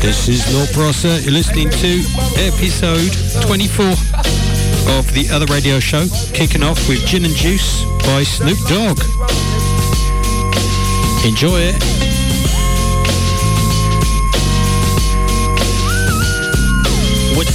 This is Lord Brosser. You're listening to episode 24 of the other radio show, kicking off with Gin and Juice by Snoop Dogg. Enjoy it.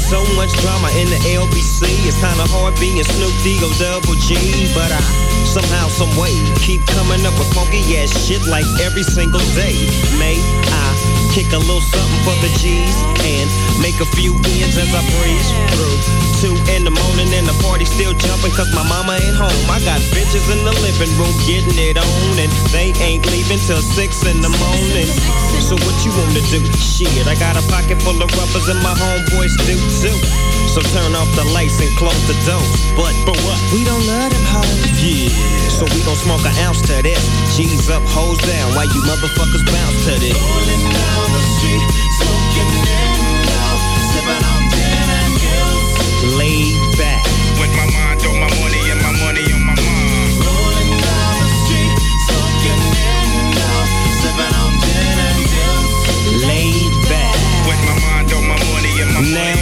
So much drama in the LBC, it's kinda hard being Snoop D-O double G. But I somehow, some way, keep coming up with funky ass shit like every single day. May I kick a little something for the G's and make a few ends as I breeze through. Two in the morning and the party still jumping cause my mama ain't home. I got bitches in the living room getting it on and they ain't leaving till six in the morning. So what you wanna do? Shit, I got a pocket full of rubbers and my homeboys do too. So turn off the lights and close the doors. But, but what? We don't love them hoes. Yeah. So we gon' smoke an ounce to this. G's up, hoes down, while you motherfuckers bounce to this. Rolling down the street, smoking now,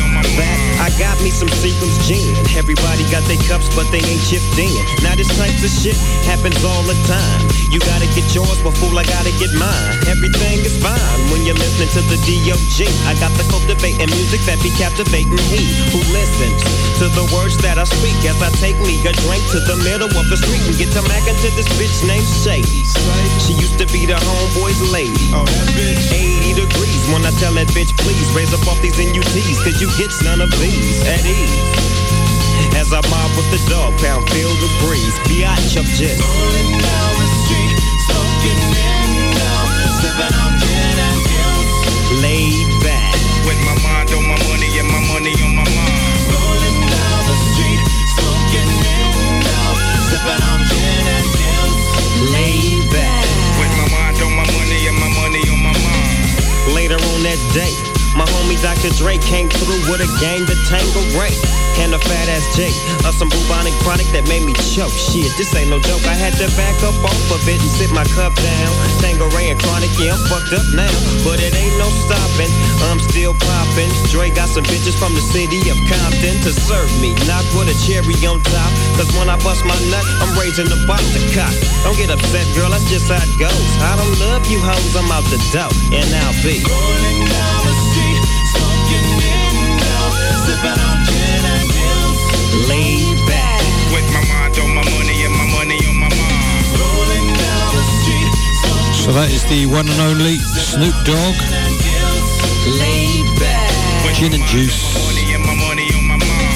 got me some Seagram's gin. Everybody got their cups, but they ain't chipped in. Now this type of shit happens all the time. You gotta get yours, but fool, I gotta get mine. Everything is fine when you're listening to the D.O.G. I got the cultivating music that be captivating he who listens to the words that I speak as I take me a drink to the middle of the street and get to mackin' to this bitch named Shady. She used to be the homeboy's lady. Oh, that bitch. 80 degrees when I tell that bitch, please raise up off these NUTs, cause you get none of these at ease. As I mob with the dog pound, feel the breeze. Biatch up just rolling down the street, in sipping on gin and gills. Laid back, With my mind on my money and my money on my mind. rolling down the street, in sipping on gin and gills. Laid back. With my mind on my money and my money on my mind. Later on that day, my homie Dr. Dre came through with a gang to Tanqueray. And a fat ass J of some bubonic chronic that made me choke. Shit, this ain't no joke. I had to back up off of it and sit my cup down. Tanqueray and chronic, yeah, I'm fucked up now. But it ain't no stopping. I'm still popping. Dre got some bitches from the city of Compton to serve me. Not with a cherry on top. Cause when I bust my nut, I'm raising the box to cock. Don't get upset, girl, that's just how it goes. I don't love you hoes, I'm out the door. And I'll be rolling down sipping on gin and gills. Laid back, With my mind on my money and my money on my mind. rolling down the street, So that is the one and only Snoop Dogg. Laid back, Gin and Juice. on my money and my money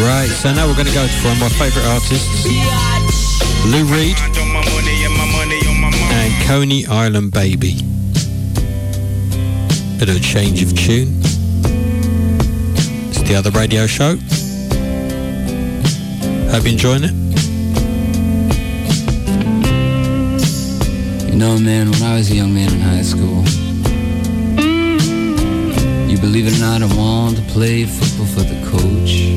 Right, so now we're going to go for one of my favourite artists, Lou Reed and Coney Island Baby. Bit of a change of tune. It's the other radio show. Hope you're enjoying it. You know, man, when I was a young man in high school, believe it or not, I want to play football for the coach.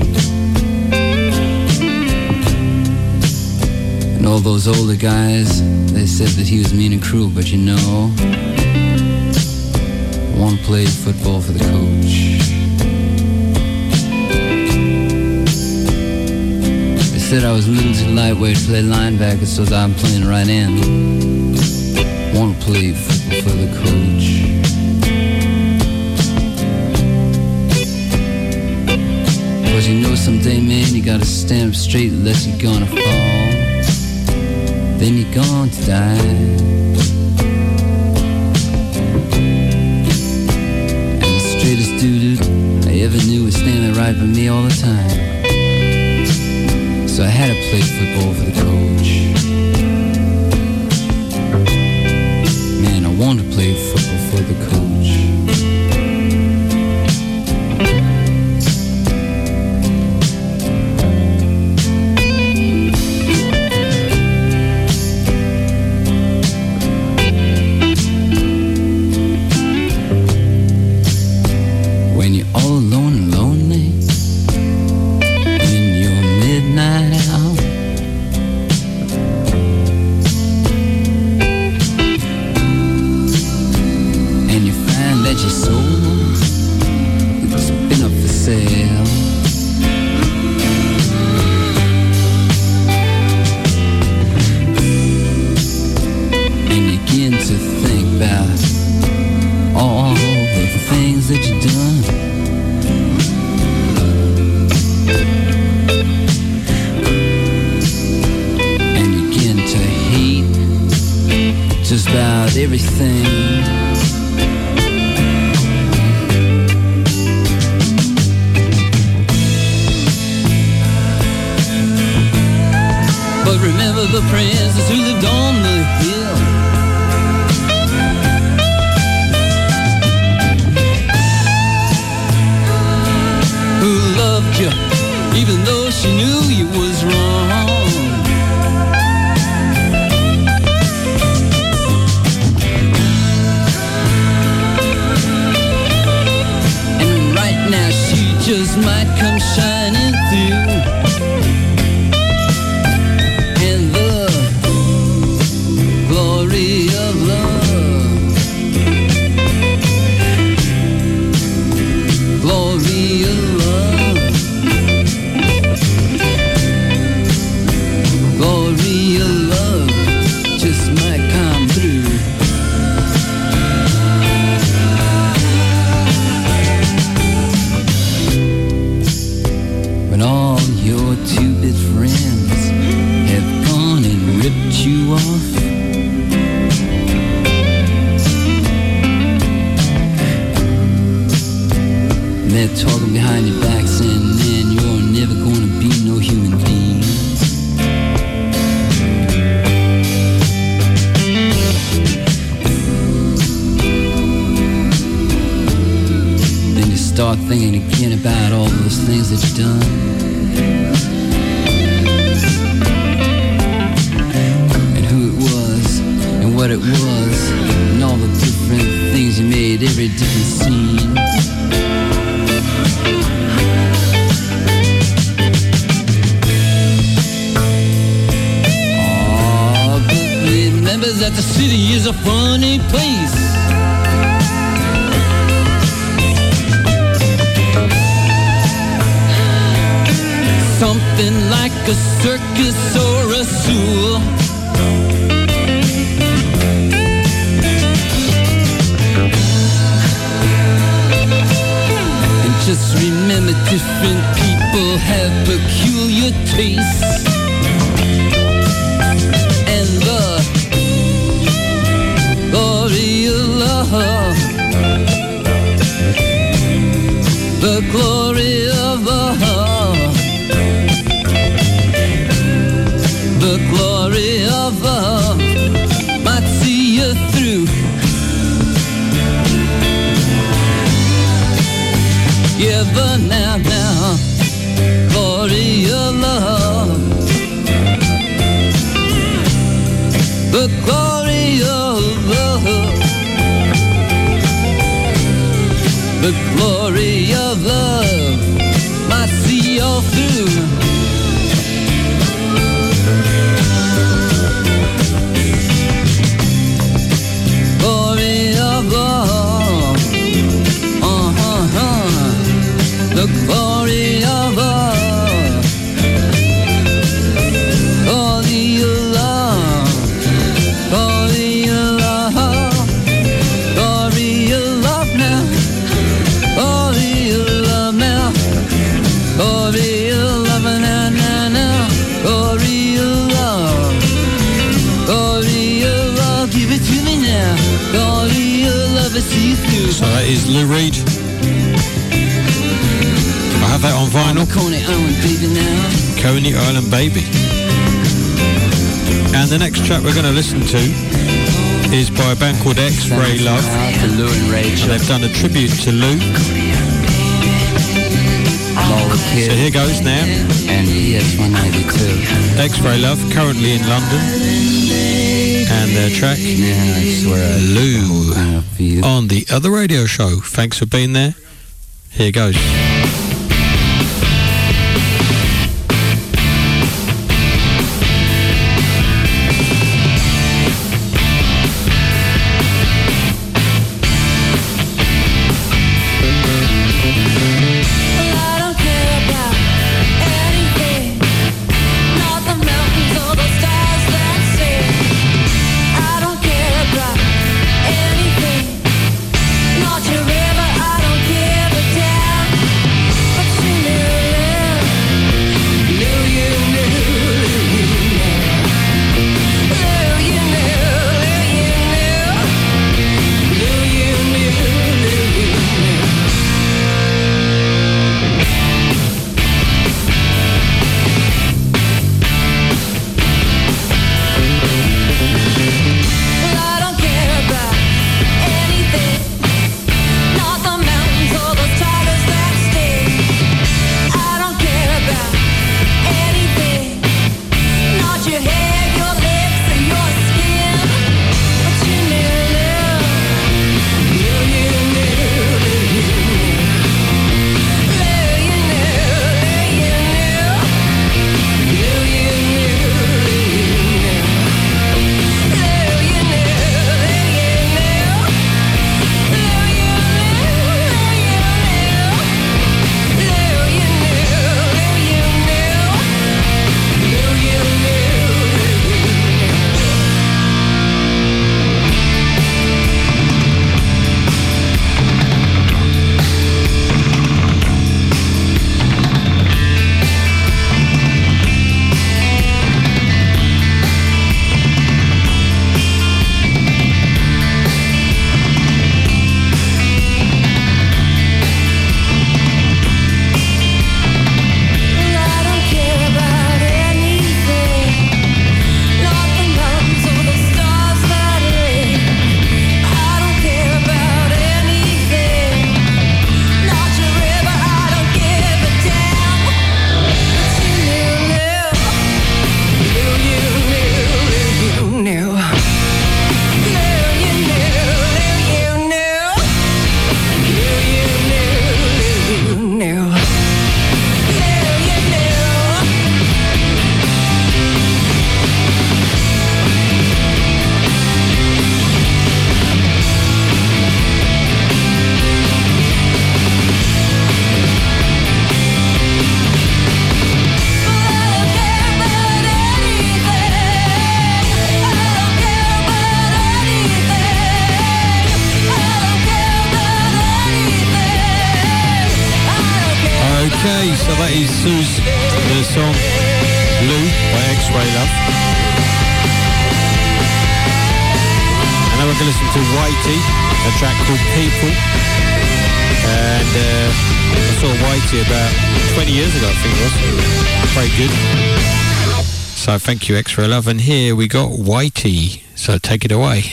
And all those older guys, they said that he was mean and cruel, but you know, I want to play football for the coach. They said I was a little too lightweight to play linebacker, so I'm playing right end. Want to play football for the coach. Cause you know someday, man, you gotta stand up straight unless you're gonna fall. Then you're to die. And the straightest dude I ever knew was standing right by me all the time. So I had to play football for the coach. Man, I want to play football for the coach. everything. there it didn't seem to I. So that is Lou Reed. I have that on vinyl. Coney Island baby now. Coney Island baby. And the next track we're going to listen to is by a band called X Ray Love. And they've done a tribute to Lou. So here goes now. And yes, 192. X-Ray Love, currently in London. And their track, Lou, on the other radio show. Thanks for being there. Here goes. Is Sue's the song Lou by X-Ray Love. And now we're going to listen to Whitey, a track called People. And uh, I saw Whitey about 20 years ago, I think it was. Very good. So thank you, X-Ray Love. And here we got Whitey. So take it away.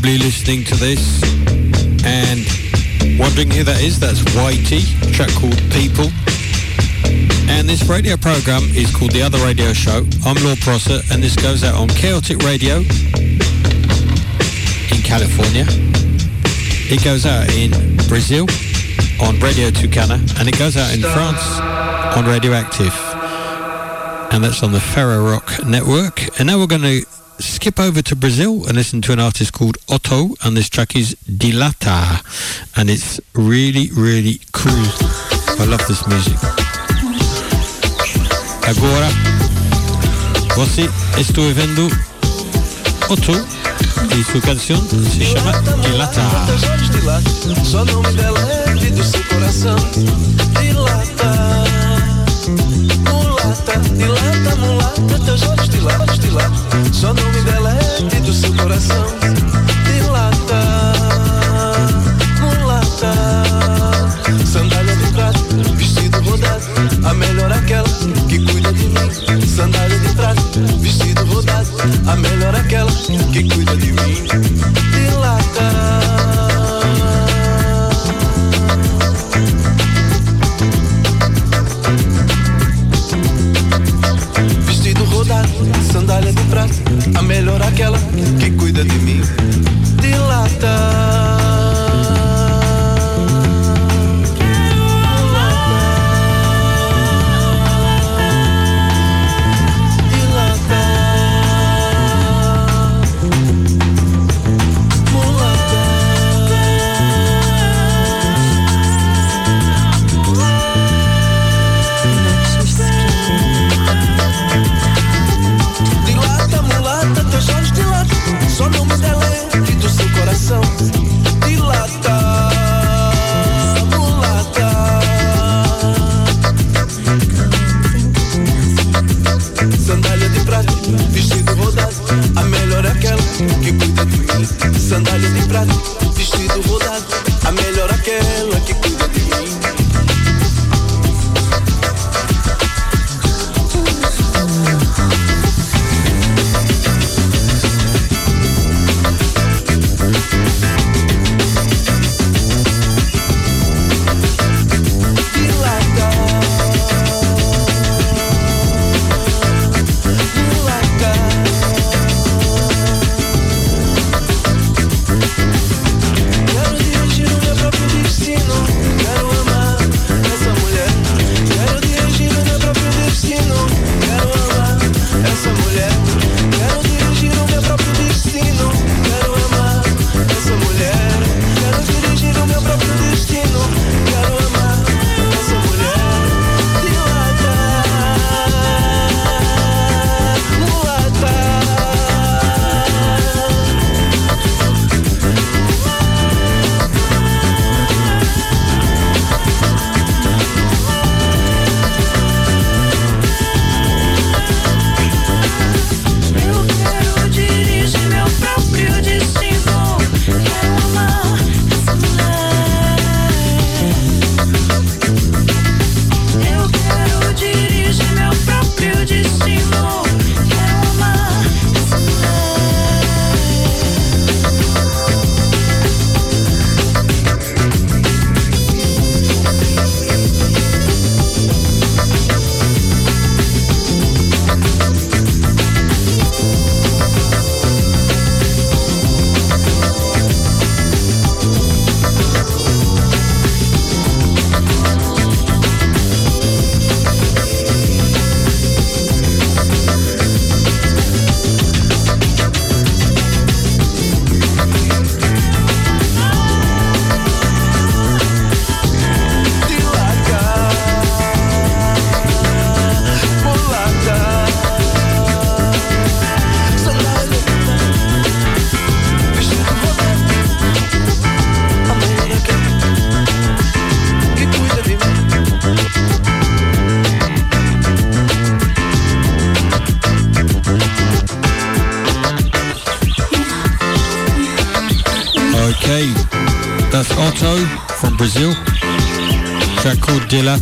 Probably listening to this and wondering who that is. That's Whitey, track called People. And this radio program is called The Other Radio Show. I'm Lord Prosser and this goes out on Chaotic Radio in California. It goes out in Brazil on Radio Tucana and it goes out in France on Radioactive. And that's on the Ferro Rock Network. And now we're going to skip over to Brazil and listen to an artist called Otto and this track is Dilata and it's really really cool. I love this music. Agora você está vendo Otto e sua canção se chama Dilata Só nome dela é do seu coração. Dilata Mulata, dilata, mulata Teus olhos dilata, dilata Só nome dela é do seu coração. Dilata Mulata. Sandália de prata, vestido rodado. A melhor aquela que cuida de mim. Sandália de prata, vestido rodado. A melhor aquela que cuida de mim. Dilata melhor aquela que cuida de mim. Dilata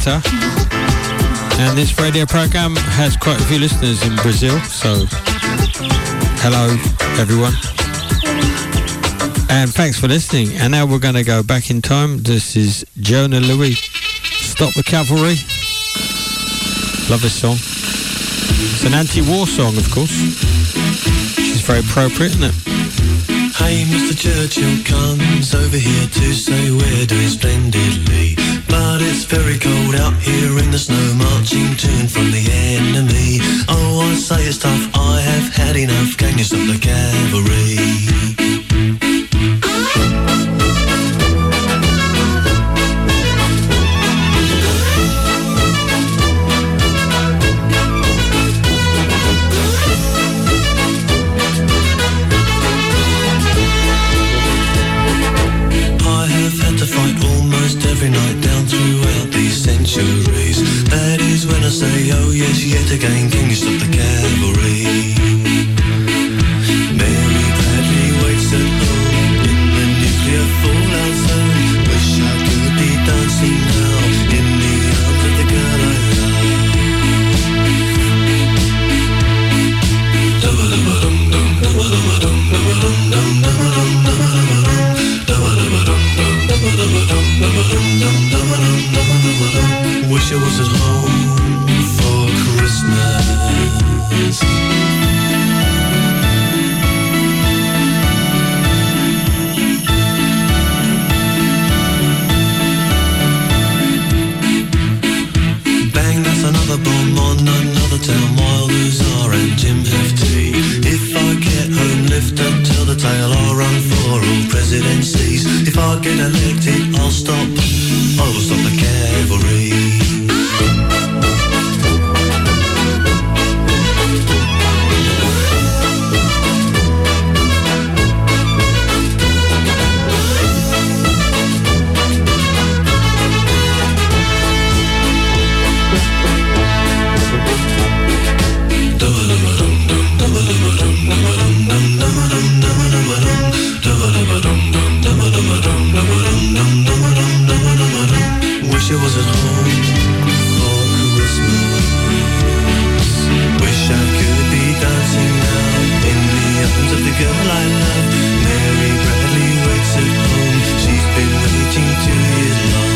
And this radio program has quite a few listeners in Brazil, so hello everyone. And thanks for listening. And now we're going to go back in time. This is Jona Lewie. Stop the Cavalry. Love this song. It's an anti-war song, of course. She's very appropriate, isn't it? Hey, Mr. Churchill comes over here to say we're doing splendidly. But it's very cold out here in the snow, marching and from the enemy. Oh, I say it's tough, I have had enough. Can you stop the cavalry? I was at home for Christmas. Wish I could be dancing now in the arms of the girl I love. Mary Bradley waits at home. She's been waiting two years long.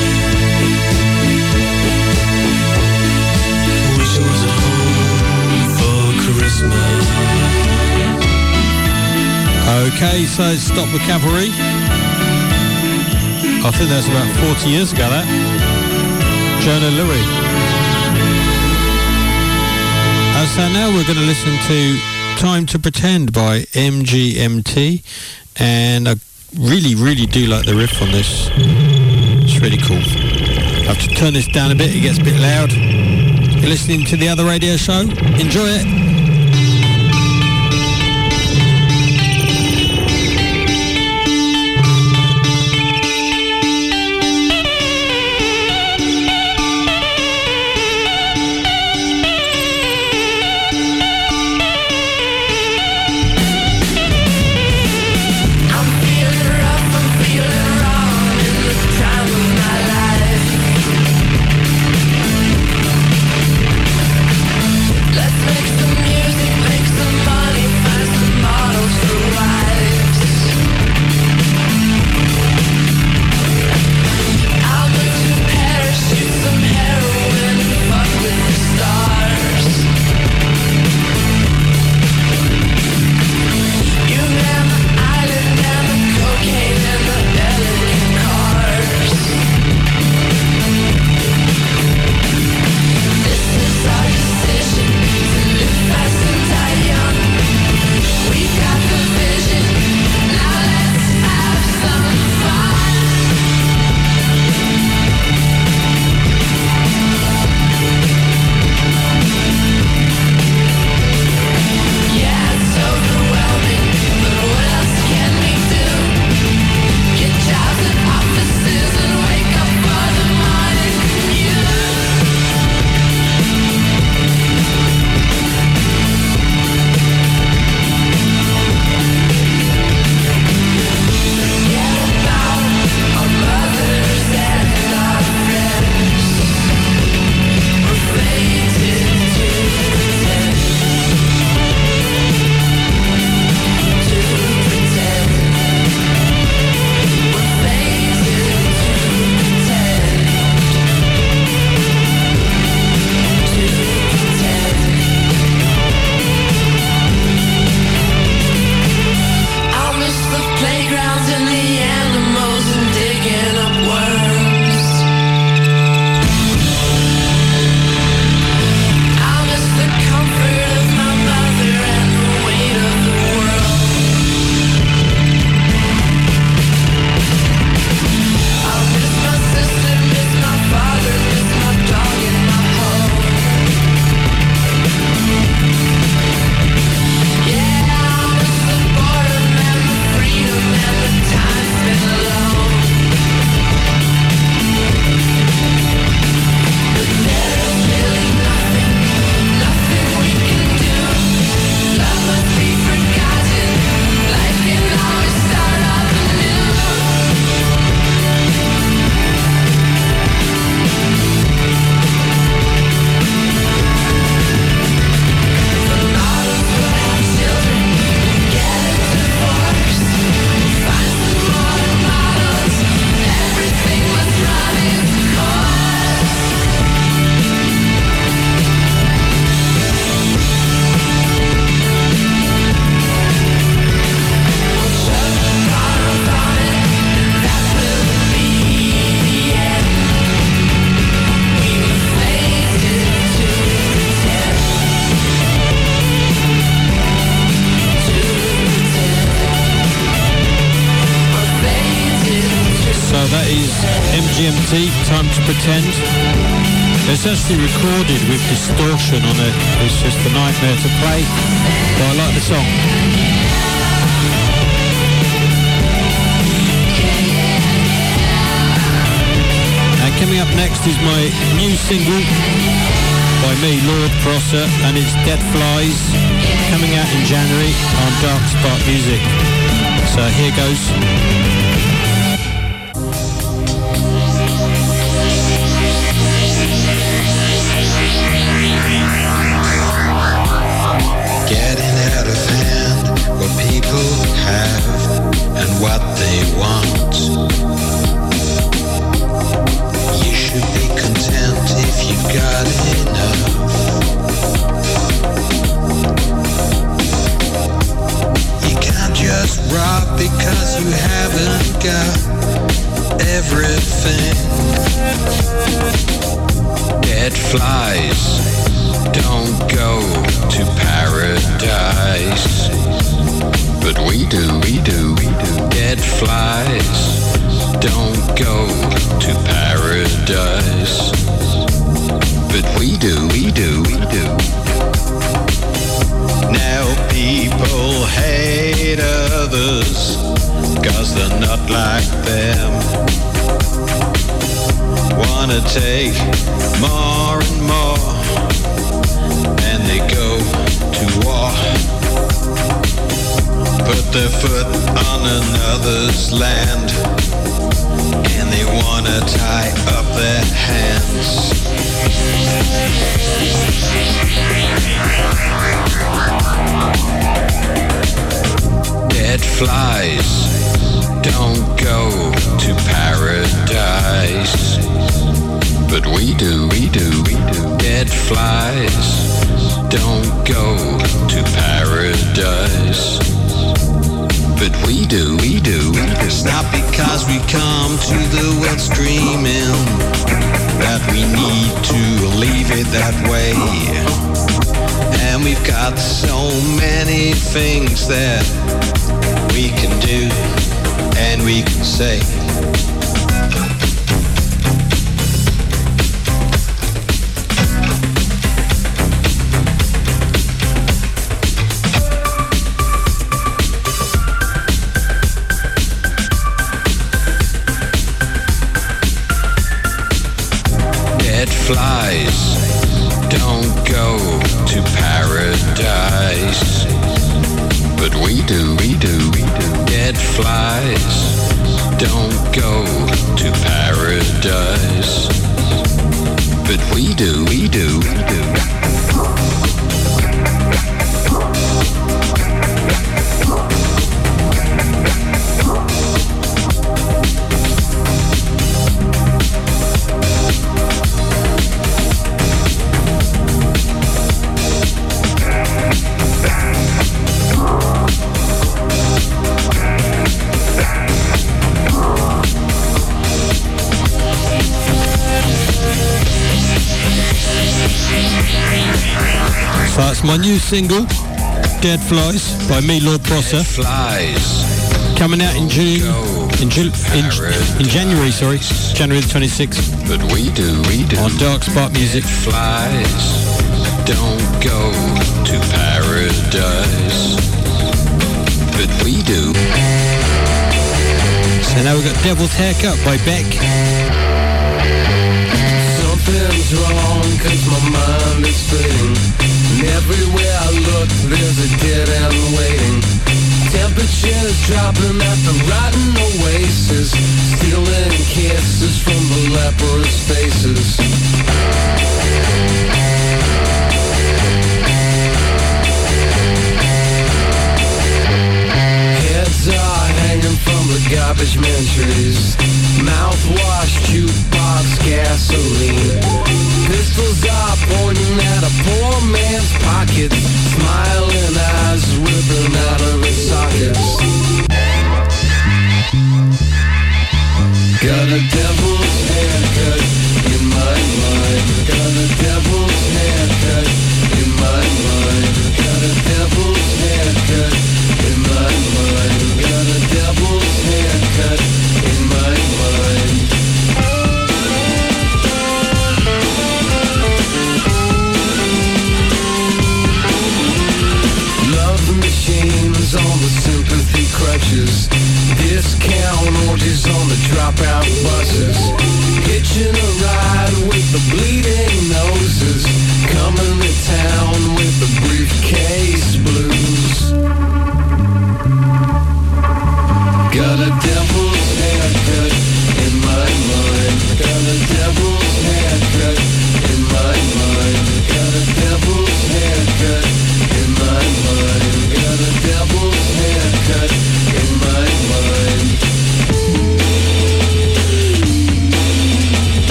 Okay, so Stop the Cavalry. I think that's about 40 years ago, that. Jona Lewie. So now we're going to listen to Time to Pretend by MGMT. And I really, really do like the riff on this. It's really cool. I have to turn this down a bit, it gets a bit loud. You're listening to the other radio show. Enjoy it. Actually recorded with distortion on it. It's just a nightmare to play, but I like the song. And coming up next is my new single by me, Lord Prosser, and it's Dead Flies, coming out in January on Dark Spot Music. So here goes. What they want. You should be content if you've got enough. You can't just rob because you haven't got everything. Dead flies don't go to paradise. Don't go to paradise. But we do, we do, we do. Now people hate others cause they're not like them. Wanna take more and more and they go to war. Put their foot on another's land and they wanna tie up their hands. Dead flies don't go to paradise. But we do, we do. Dead flies don't go to paradise. But we do, we do. It's not because we come to the wet stream in that we need to leave it that way. And we've got so many things that we can do and we can say. Flies don't go to paradise. But we do, we do, we do. Dead flies don't go to paradise. My new single, Dead Flies, by me, Lord Prosser. Flies Coming out in June, in, Ju- in, in January, sorry, January the 26th but we do, we do. on Dark Spot Music. flies don't go to paradise. But we do. So now we've got Devil's Haircut by Beck. Something's wrong cause my mind is fading And everywhere I look there's a dead end waiting. Temperatures dropping at the rotten oasis. Stealing kisses from the leprous faces are from the garbage man trees Mouthwash, jukebox, gasoline. Pistols are pointing at a poor man's pockets Smiling eyes ripping out of his sockets. Got a devil's haircut in my mind. Got a devil's haircut in my mind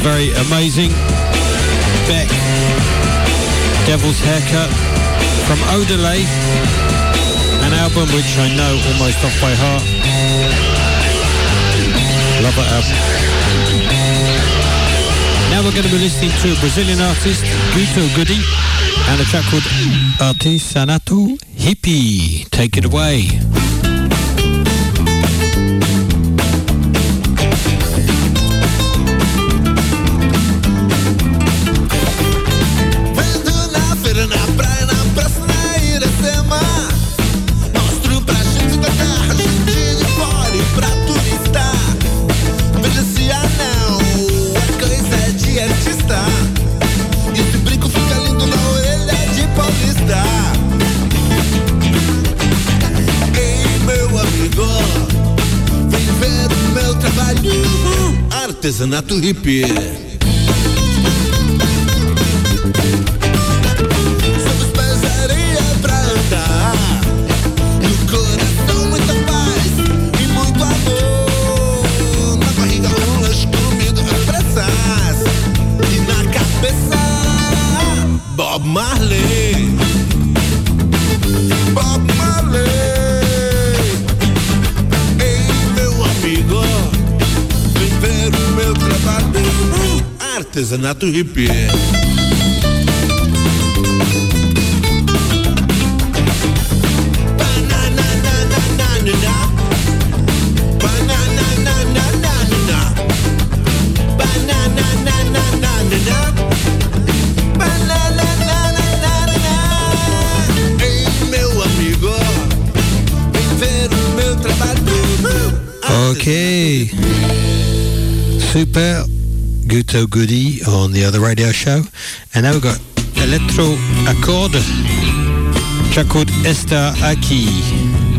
very amazing. Beck, Devil's Haircut from Odelay, an album which I know almost off by heart. Love that album. Now we're going to be listening to a Brazilian artist, Guto Goody, and a track called Artesanato Hippie. Take it away. artesanato hippie. artesanato hip. Ok. Super Guto Goody on the other radio show. And now we've got Electro Accord track called Esta Aki.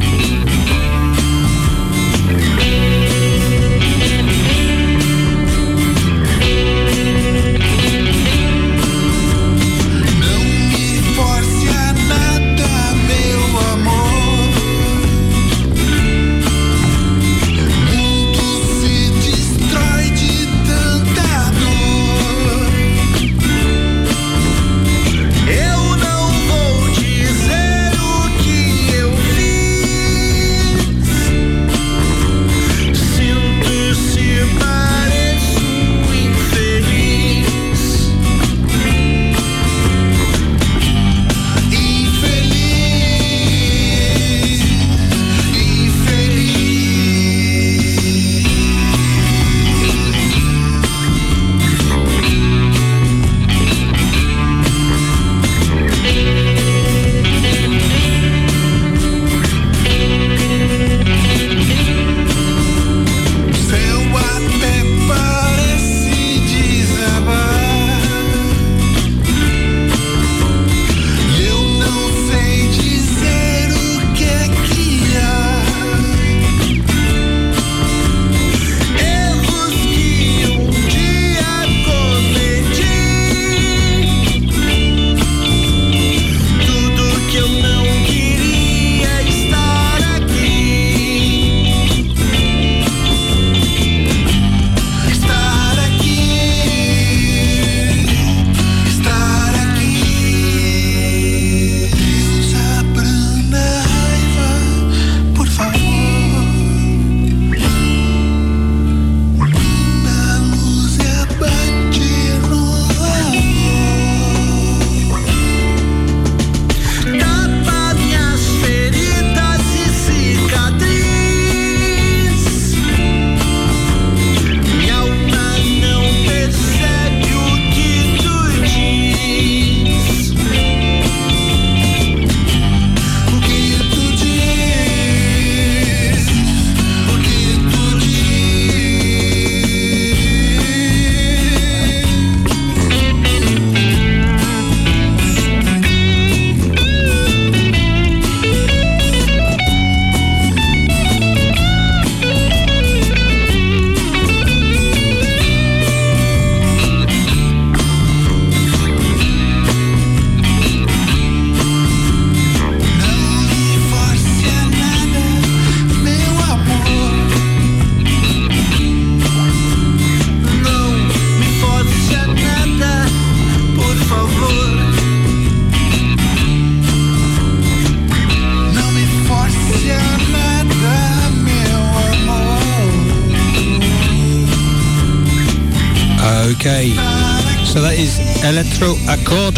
Electro Accord.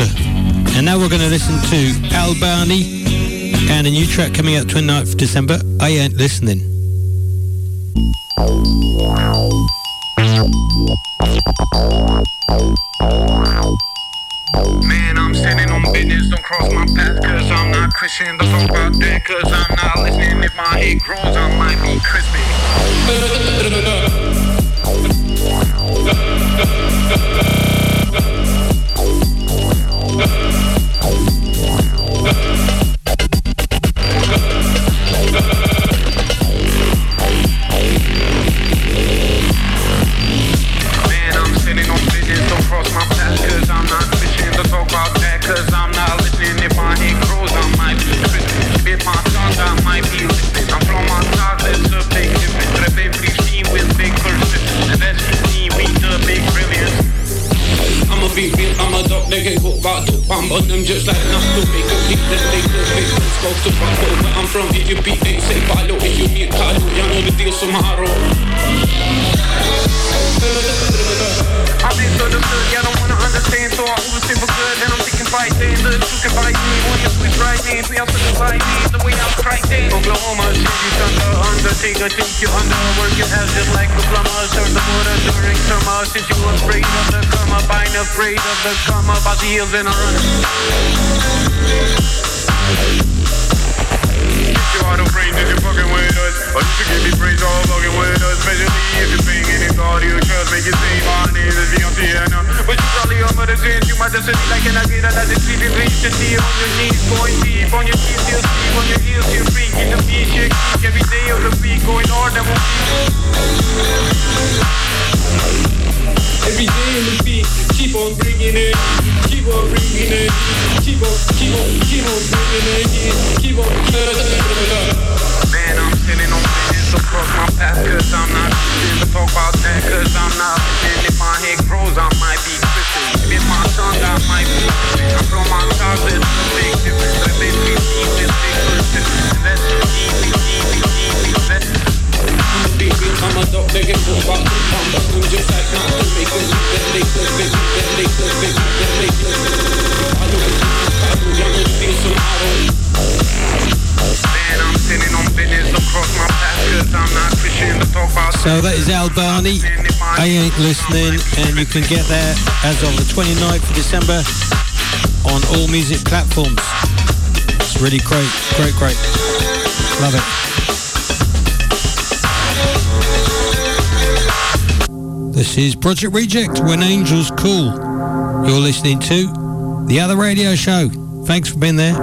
And now we're going to listen to Albani and a new track coming out 29th of December, I Ain't Listening. Man, I'm standing on business, don't cross my path Cause I'm not Christian, don't talk about that Cause I'm not listening, if my head grows I might be crispy during Since you was afraid of the come up I ain't afraid of the come up Out the heels and I run If you are afraid that you're fucking with us. Or you should give me praise all fucking with us. Especially if you're singing in God you trust Make you say my name is Beyonce But you probably over the sins You might just sit like an agita Like the sleeping reach to see on your knees Going deep on your feet Still sleep on your heels Still freak. In the beat Shake every day of the week. Going hard that won't Every day in the beat, keep on bringing it, keep on bringing it, keep on, keep on, keep on bringing it, keep on. Man, I'm sitting on business across my path Cause I'm not listening to talk about that So that is Albani, I Ain't Listening, and you can get that as of the 29th of December on all music platforms. It's really great, great, great. Love it. This is Project Reject, When Angels Call. You're listening to The Other Radio Show. Thanks for being there.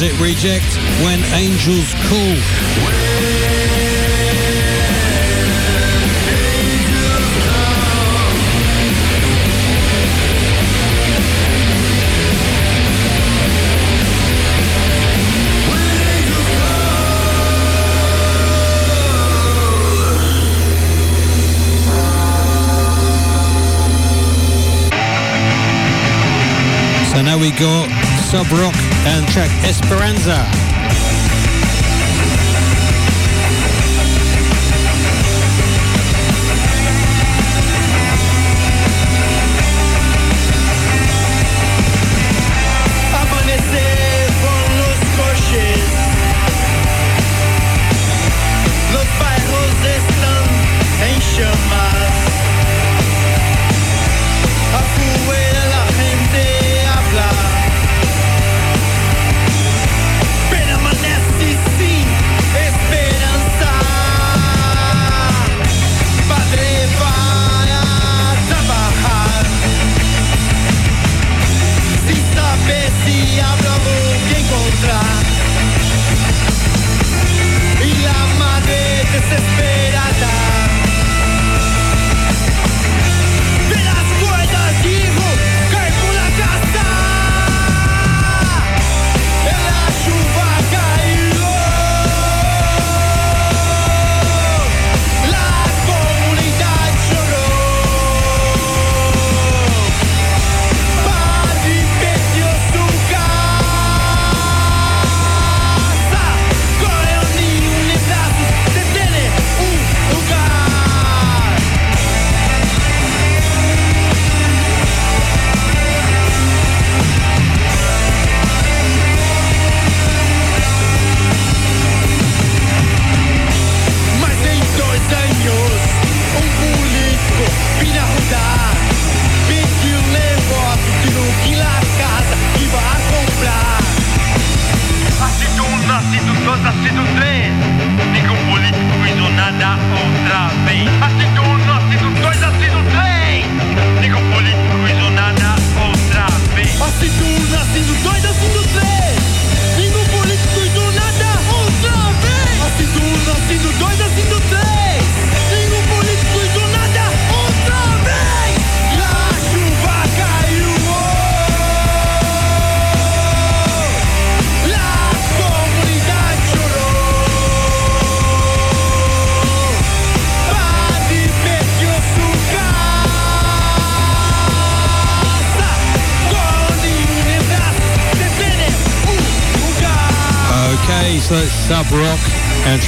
Project Reject, When Angels Call. now Sub Rock and track Esperanza.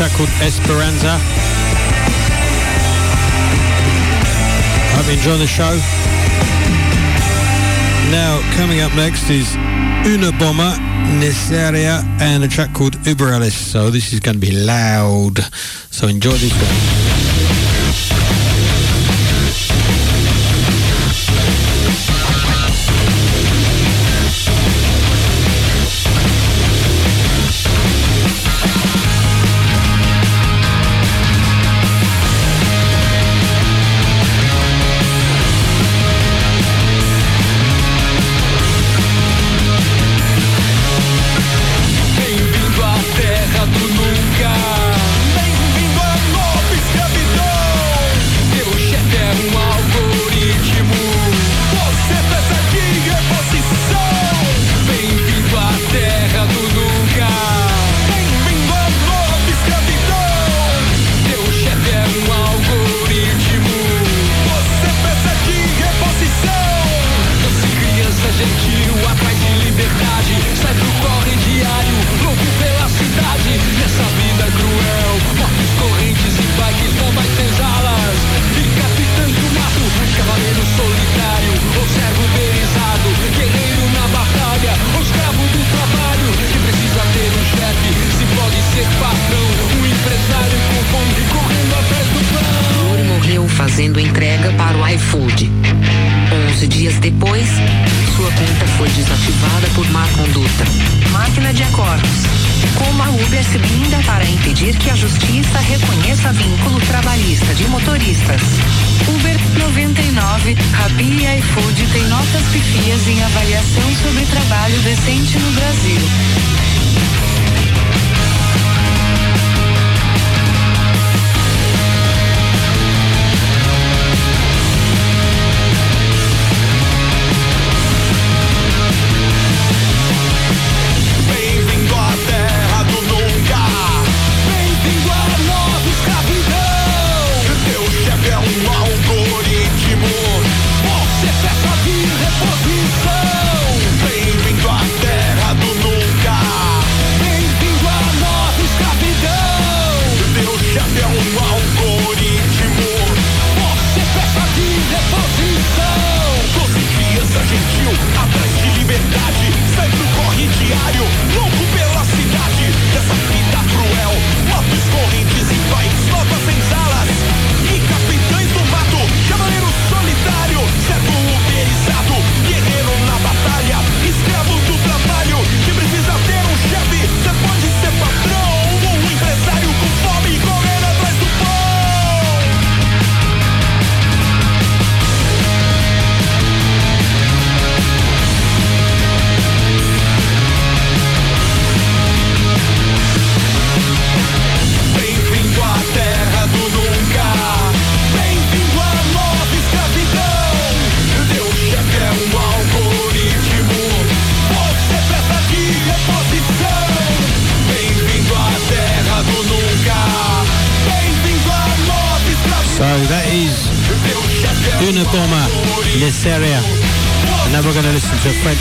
track called Esperanza. Hope you enjoy the show. Now, coming up next is Una Bomba, Nesaria, and a track called Uber Alice. So this is going to be loud. So enjoy this one.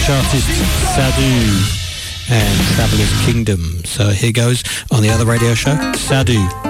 Artist Sadu and Traveller's Kingdom. So here goes on the other radio show, Sadu.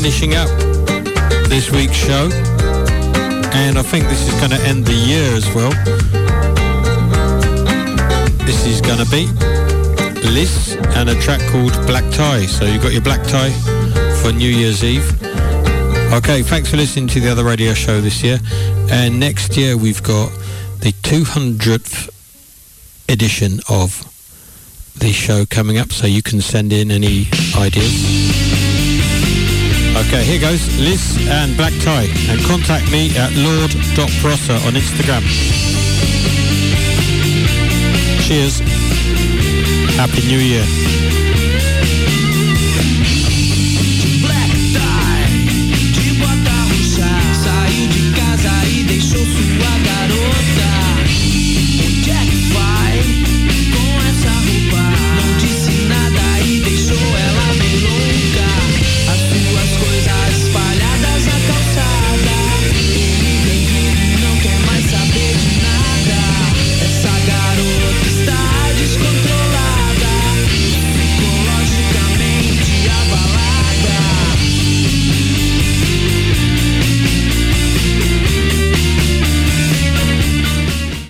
Finishing up this week's show. And I think this is going to end the year as well. This is going to be Liz and a track called Black Tie. So you've got your black tie for New Year's Eve. Okay, thanks for listening to the other radio show this year. And next year we've got the 200th edition of the show coming up, so you can send in any ideas. Okay, here goes Liz and Black Tie, and contact me at lord.prosser on Instagram. Cheers. Happy New Year.